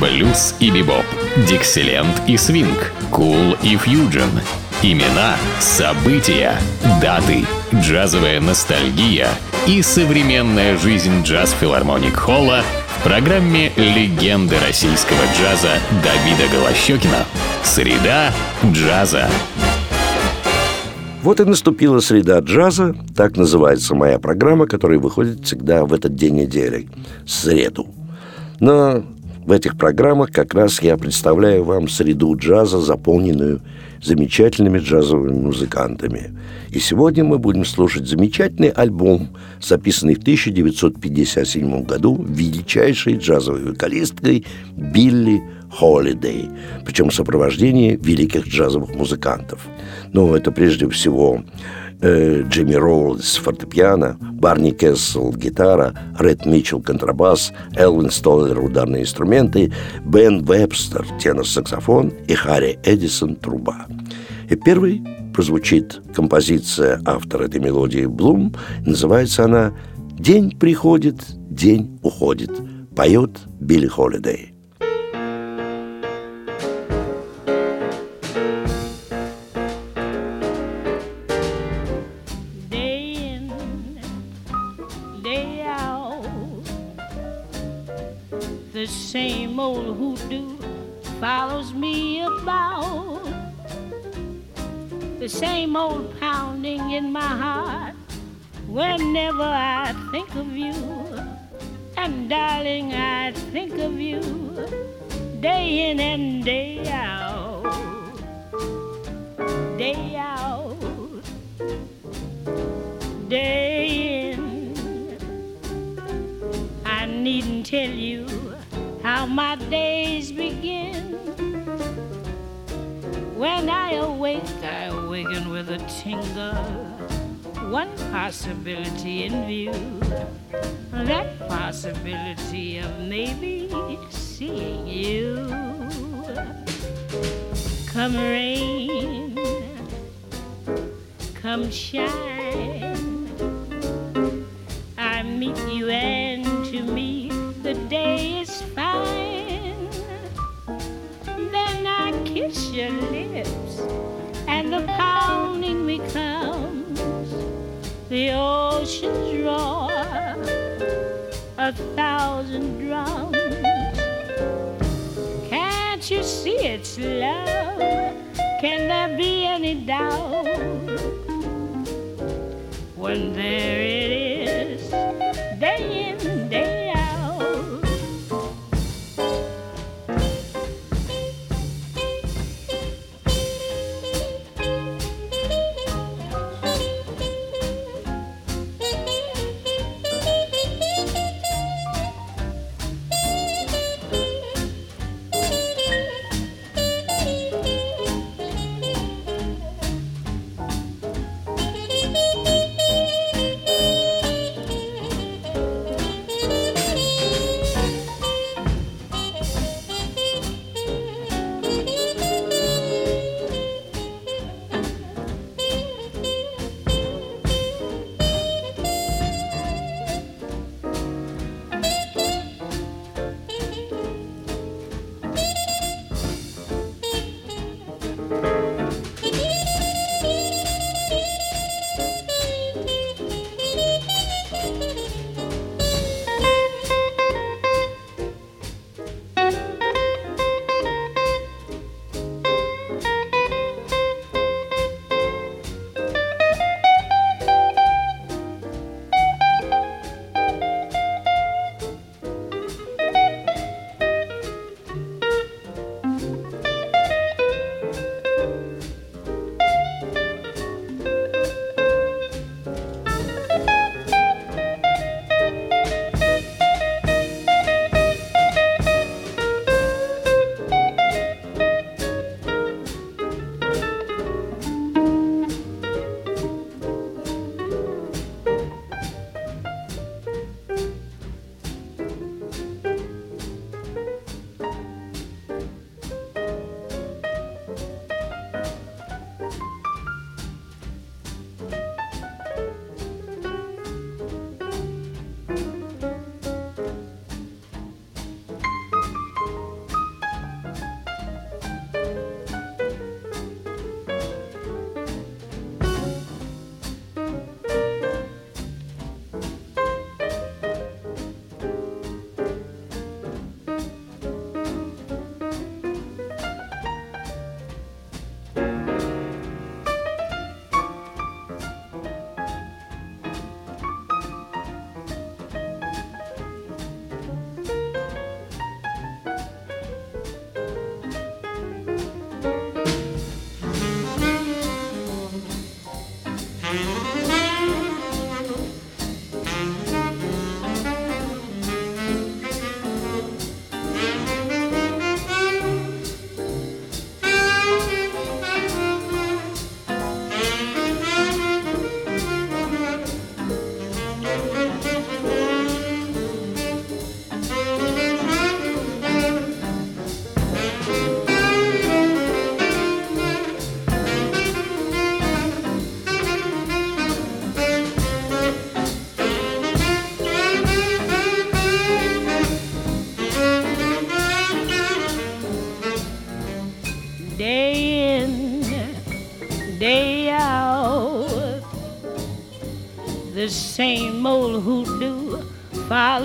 блюз и бибоп, дикселент и свинг, кул и фьюджен. Имена, события, даты, джазовая ностальгия и современная жизнь джаз-филармоник Холла в программе «Легенды российского джаза» Давида Голощекина. Среда джаза. Вот и наступила среда джаза, так называется моя программа, которая выходит всегда в этот день недели, среду. Но в этих программах как раз я представляю вам среду джаза, заполненную замечательными джазовыми музыкантами. И сегодня мы будем слушать замечательный альбом, записанный в 1957 году величайшей джазовой вокалисткой Билли Холидей, причем в сопровождении великих джазовых музыкантов. Ну, это прежде всего э, Джимми Роулс фортепиано, Барни Кессел гитара, Ред Митчелл контрабас, Элвин Столлер ударные инструменты, Бен Вебстер тенор-саксофон и Харри Эдисон труба. И первый прозвучит композиция автора этой мелодии Блум. Называется она «День приходит, день уходит». Поет Билли Холидей. Same old pounding in my heart whenever I think of you. And darling, I think of you day in and day out, day out, day in. I needn't tell you how my days begin. When I awake, I awaken with a tingle. One possibility in view. That possibility of maybe seeing you. Come rain, come shine. I meet you, and to me, the day is roar, a thousand drums. Can't you see it's love? Can there be any doubt when there it is,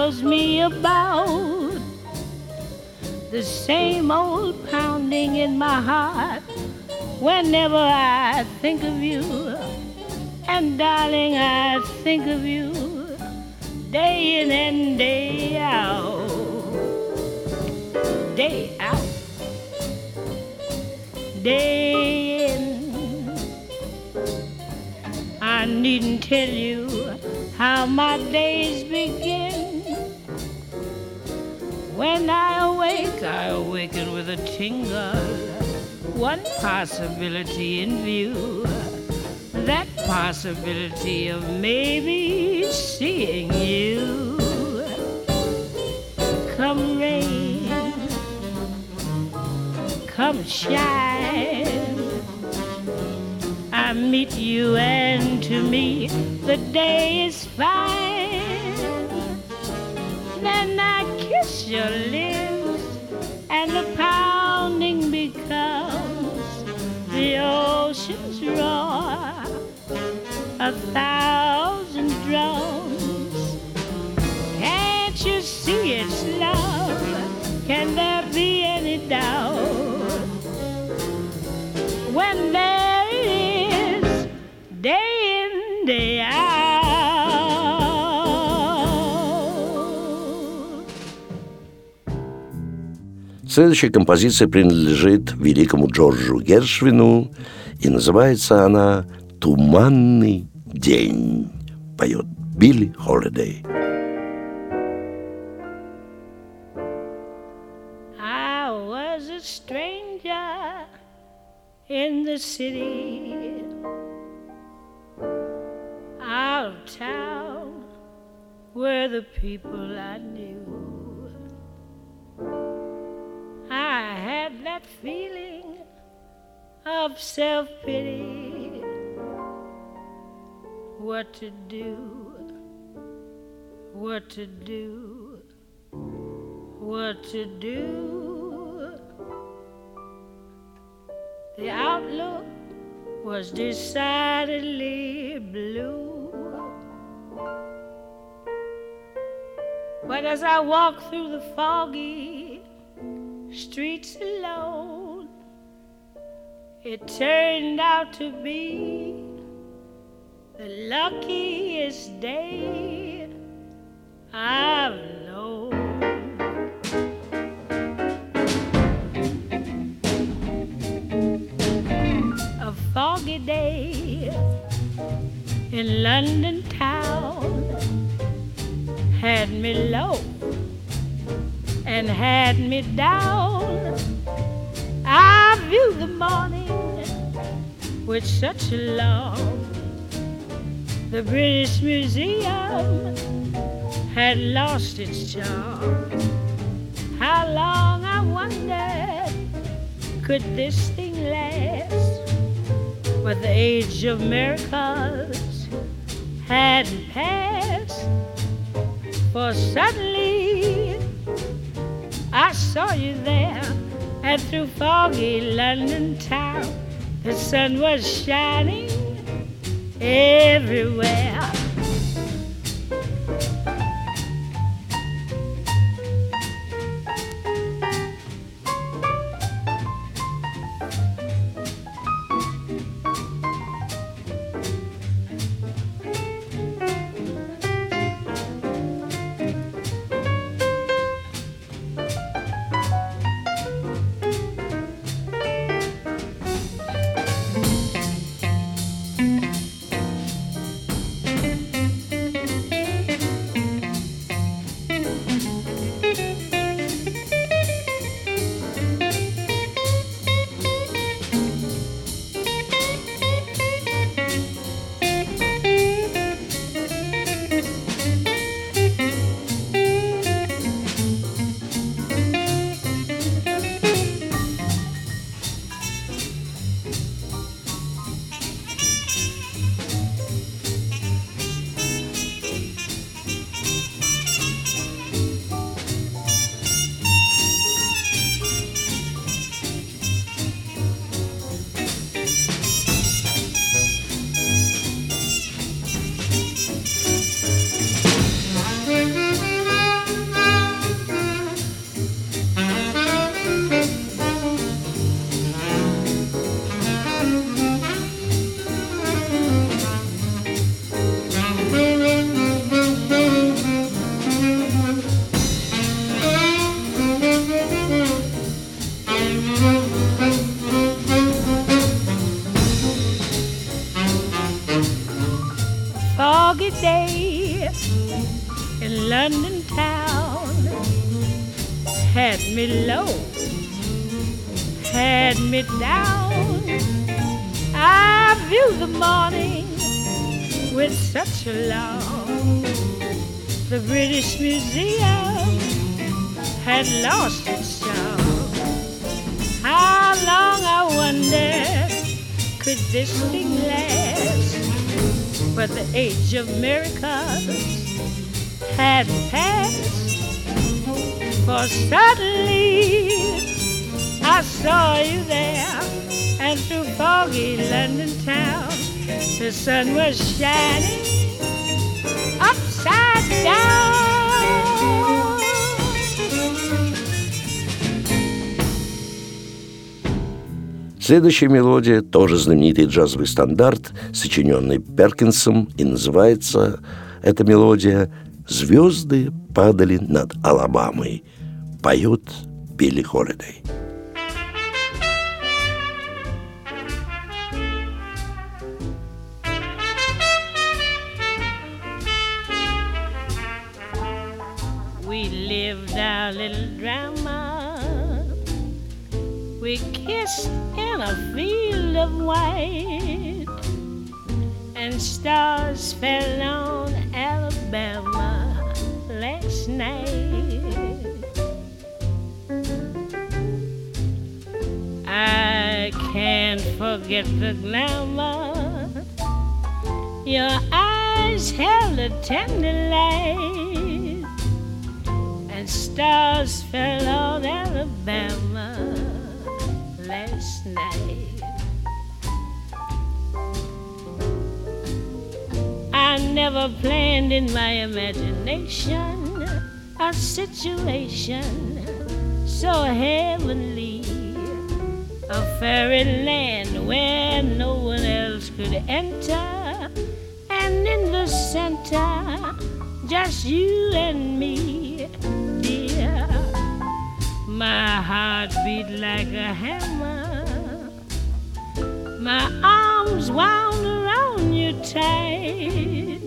follows me about. The same old pounding in my heart whenever I think of you. And darling, I think of you day in and day out. Day out. Day in. I needn't tell you how my days begin. When I awake, I awaken with a tingle. One possibility in view that possibility of maybe seeing you. Come rain, come shine. I meet you, and to me, the day is fine. Kiss your lips, and the pounding becomes the ocean's roar a thousand drums. Can't you see it's love? Can Следующая композиция принадлежит великому Джорджу Гершвину, и называется она «Туманный день», поет Билли Холидей. In the city, out of town were the people I knew. I had that feeling of self pity. What to do, what to do, what to do. The outlook was decidedly blue. But as I walked through the foggy streets alone, it turned out to be the luckiest day I've known. A foggy day in London town had me low and had me down. I viewed the morning with such alarm. The British Museum had lost its charm. How long, I wondered, could this thing last? But the age of miracles hadn't passed. For suddenly I saw you there, and through foggy London town, the sun was shining everywhere. This thing last? But the age of miracles had passed. For suddenly I saw you there, and through foggy London town, the sun was shining upside down. Следующая мелодия тоже знаменитый джазовый стандарт, сочиненный Перкинсом, и называется эта мелодия «Звезды падали над Алабамой». Поет Билли Холидей. We lived our little drama. We kissed in a field of white, and stars fell on Alabama last night. I can't forget the glamour. Your eyes held a tender light, and stars fell on Alabama night. I never planned in my imagination a situation so heavenly, a fairyland where no one else could enter, and in the center, just you and me, dear. My heart beat like a hammer. My arms wound around you tight,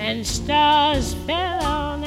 and stars fell on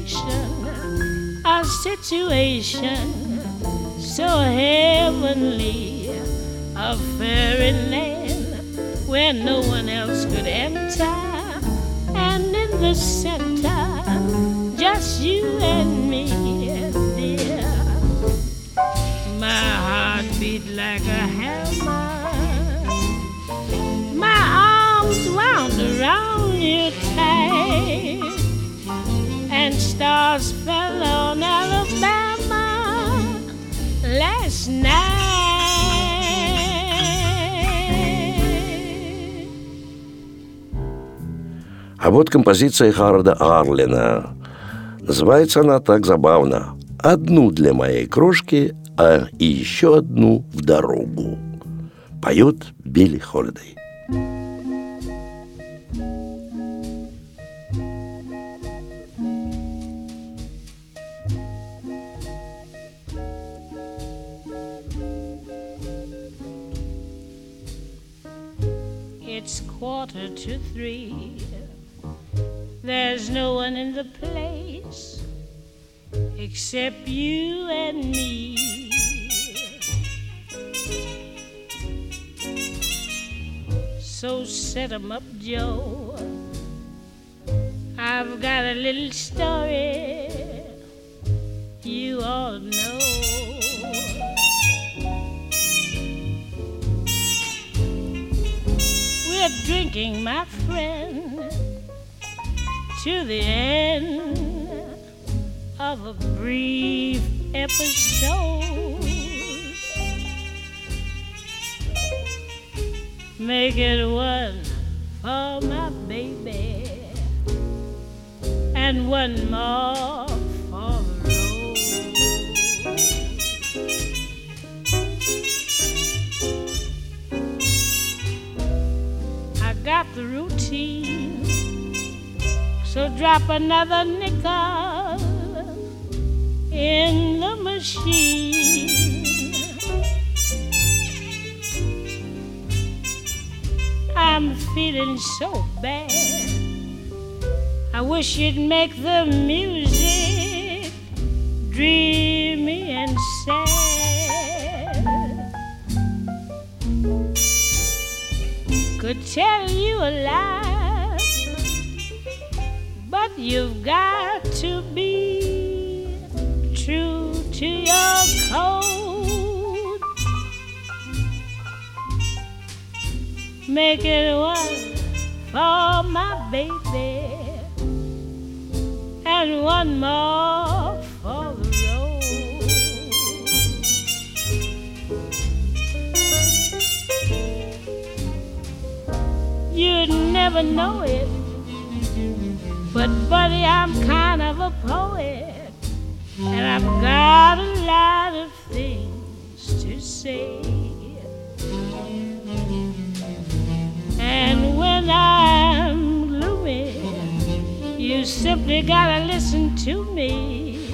imagination a situation so heavenly, a fairyland where no one else could enter, and in the center, just you and me, dear. My heart beat like a hammer, my arms wound around you tight, stars fell on Alabama last night. А вот композиция Харда Арлина. Называется она так забавно. «Одну для моей крошки, а и еще одну в дорогу». Поет Билли Холидей. It's quarter to three. There's no one in the place except you and me. So set 'em up, Joe. I've got a little story you all know. Drinking, my friend, to the end of a brief episode. Make it one for my baby and one more the routine, so drop another nickel in the machine. I'm feeling so bad. I wish you'd make the music dreamy and sad. Could tell you a lie, but you've got to be true to your code. Make it one for my baby and one more never know it, but buddy, I'm kind of a poet, and I've got a lot of things to say. And when I'm gloomy, you simply gotta listen to me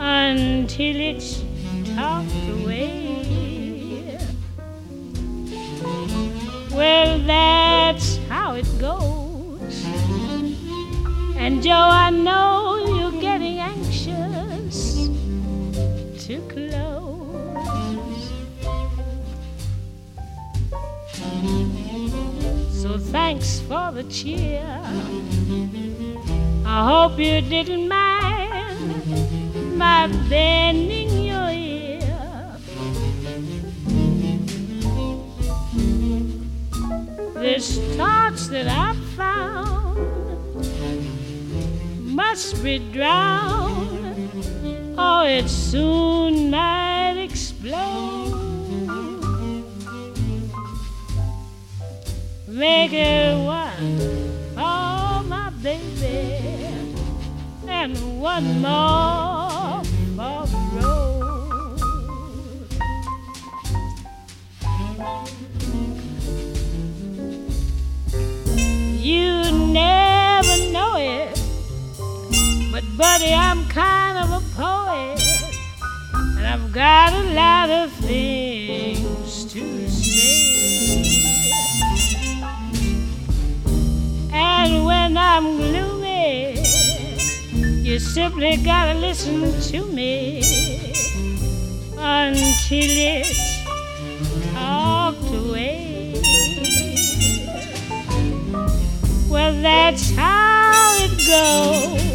until it's talked away. Well, And Joe, I know you're getting anxious to close. So thanks for the cheer. I hope you didn't mind my bending your ear. This torch that I must be drowned, or it soon might explode. Make it one for my baby and one more buddy, I'm kind of a poet, and I've got a lot of things to say. And when I'm gloomy, you simply gotta listen to me until it's talked away. Well, that's how it goes.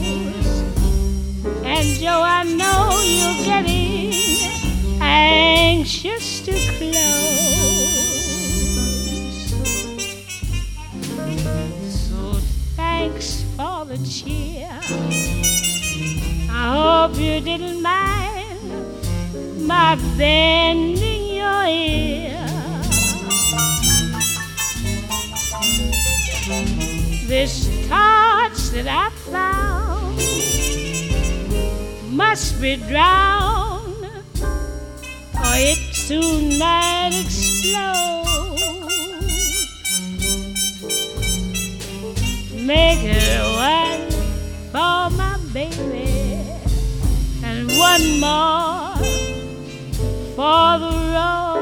And Joe, I know you're getting anxious to close. So thanks for the cheer. I hope you didn't mind my bending must be drowned, or it soon might explode. Make it one for my baby and one more for the road.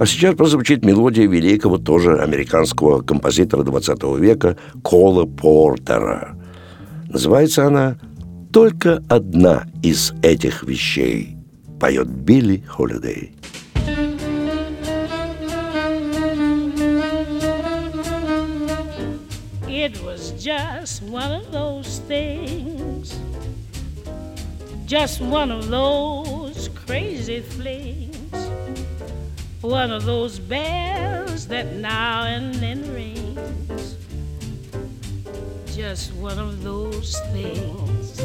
А сейчас прозвучит мелодия великого тоже американского композитора 20 века Кола Портера. Называется она «Только одна из этих вещей», поет Билли Холидей. It was just one of those things, just one of those crazy flings, one of those bells that now and then rings, just one of those things.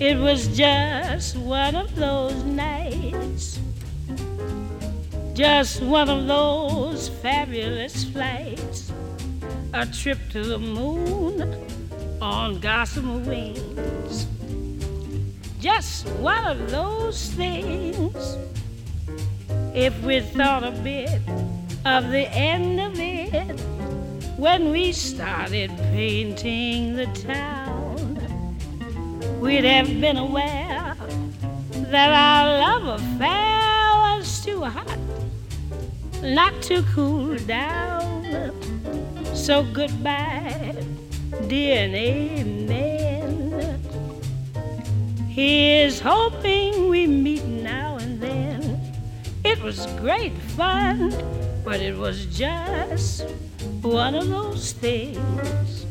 It was just one of those nights, just one of those fabulous flights a trip to the moon on gossamer wings. Just one of those things. If we thought a bit of the end of it when we started painting the town, we'd have been aware that our love affair was too hot not to cool down. So goodbye, dear and amen. Here's hoping we meet was great fun, but it was just one of those things.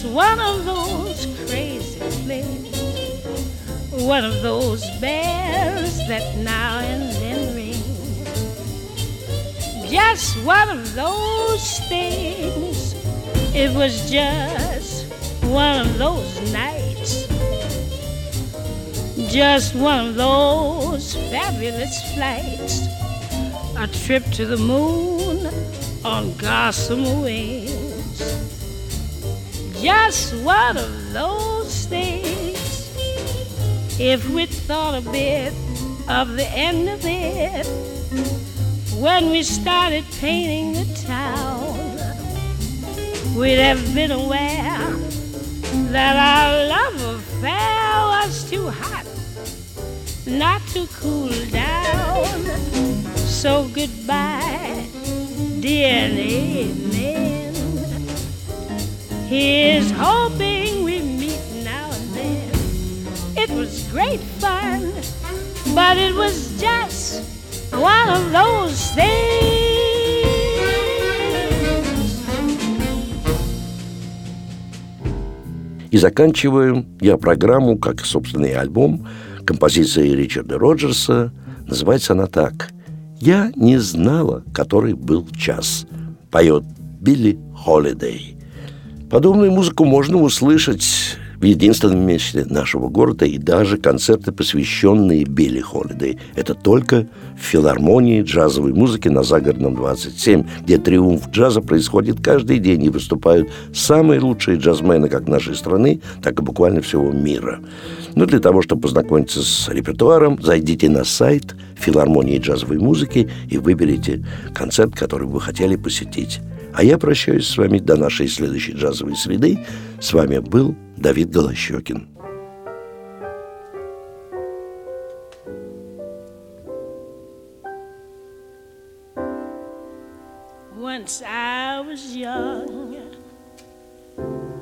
Just one of those crazy things, one of those bells that now and then ring. Just one of those things. It was just one of those nights. Just one of those fabulous flights. A trip to the moon on gossamer wings just one of those things. If we thought a bit of the end of it when we started painting the town, we'd have been aware that our love affair was too hot not to cool down. So goodbye, dear amen. He's hoping we meet now and then. It was great fun, but it was just one of those things. И заканчиваем я программу, как собственный альбом, композиции Ричарда Роджерса. Называется она так «Я не знала, который был час». Поет Билли Холидей. Подобную музыку можно услышать в единственном месте нашего города и даже концерты, посвященные Билли Холидей. Это только в филармонии джазовой музыки на Загородном 27, где триумф джаза происходит каждый день и выступают самые лучшие джазмены как нашей страны, так и буквально всего мира. Но для того, чтобы познакомиться с репертуаром, зайдите на сайт филармонии джазовой музыки и выберите концерт, который вы хотели посетить. А я прощаюсь с вами до нашей следующей джазовой среды. С вами был Давид Голощекин.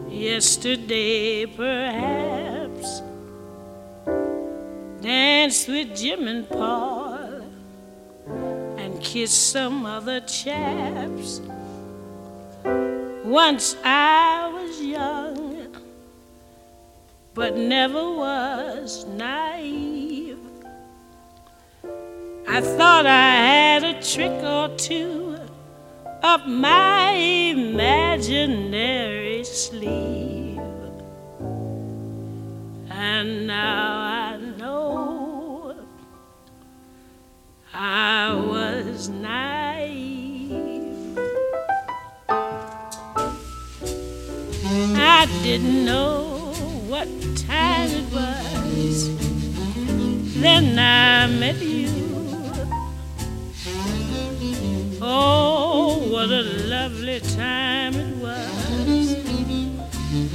Yesterday perhaps, danced with Jim and Paul and kissed some other chaps. Once I was young, but never was naive. I thought I had a trick or two up my imaginary sleeve. And now I know I was naive. I didn't know what time it was. Then I met you. Oh, what a lovely time it was.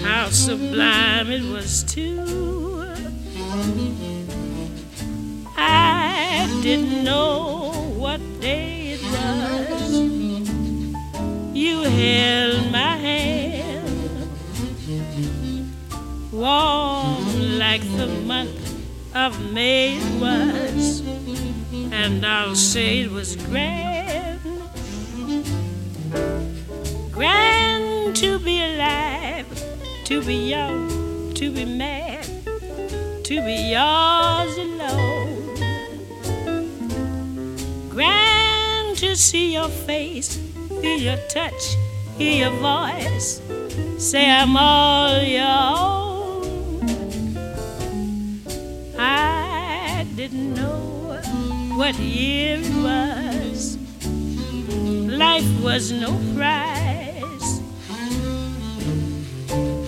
How sublime it was, too. I didn't know what day it was. You held my hand warm like the month of May it was, and I'll say it was grand, grand to be alive, to be young, to be mad, to be yours alone. Grand to see your face, feel your touch, hear your voice, say I'm all your didn't know what year it was. Life was no prize.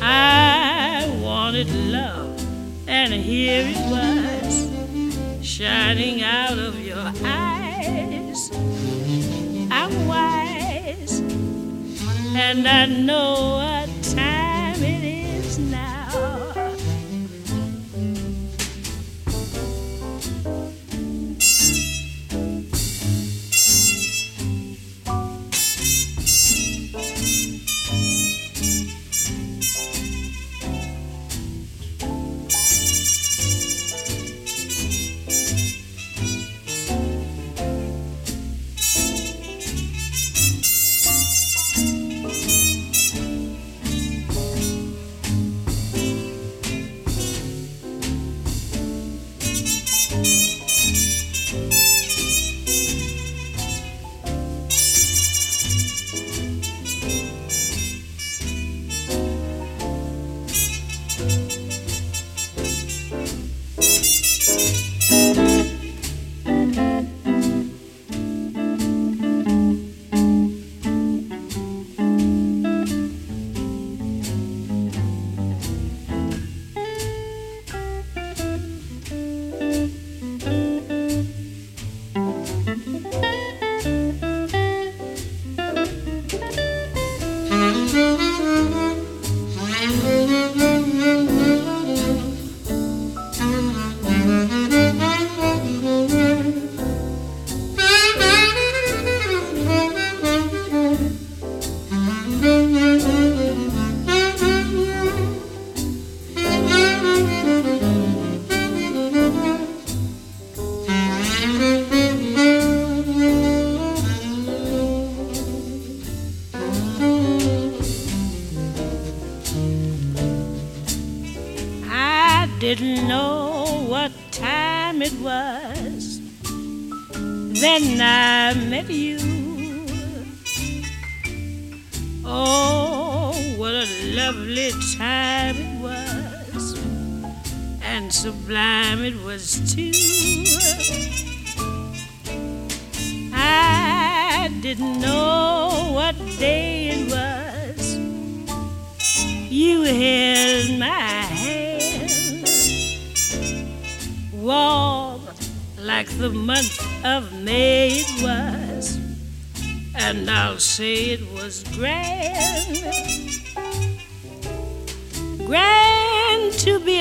I wanted love and here it was shining out of your eyes. I'm wise, and I know what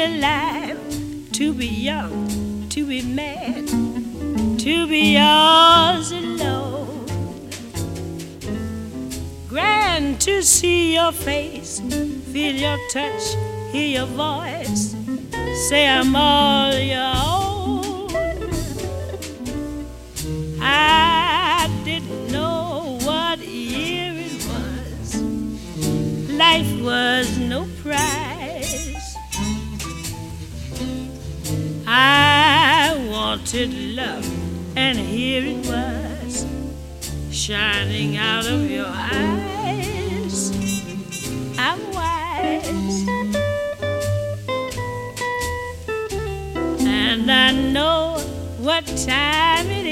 alive, to be young, to be mad, to be yours alone. Grand to see your face, feel your touch, hear your voice, say I'm all your own. I didn't know what year it was. Life was no prize. I wanted love, and here it was, shining out of your eyes. I'm wise, and I know what time it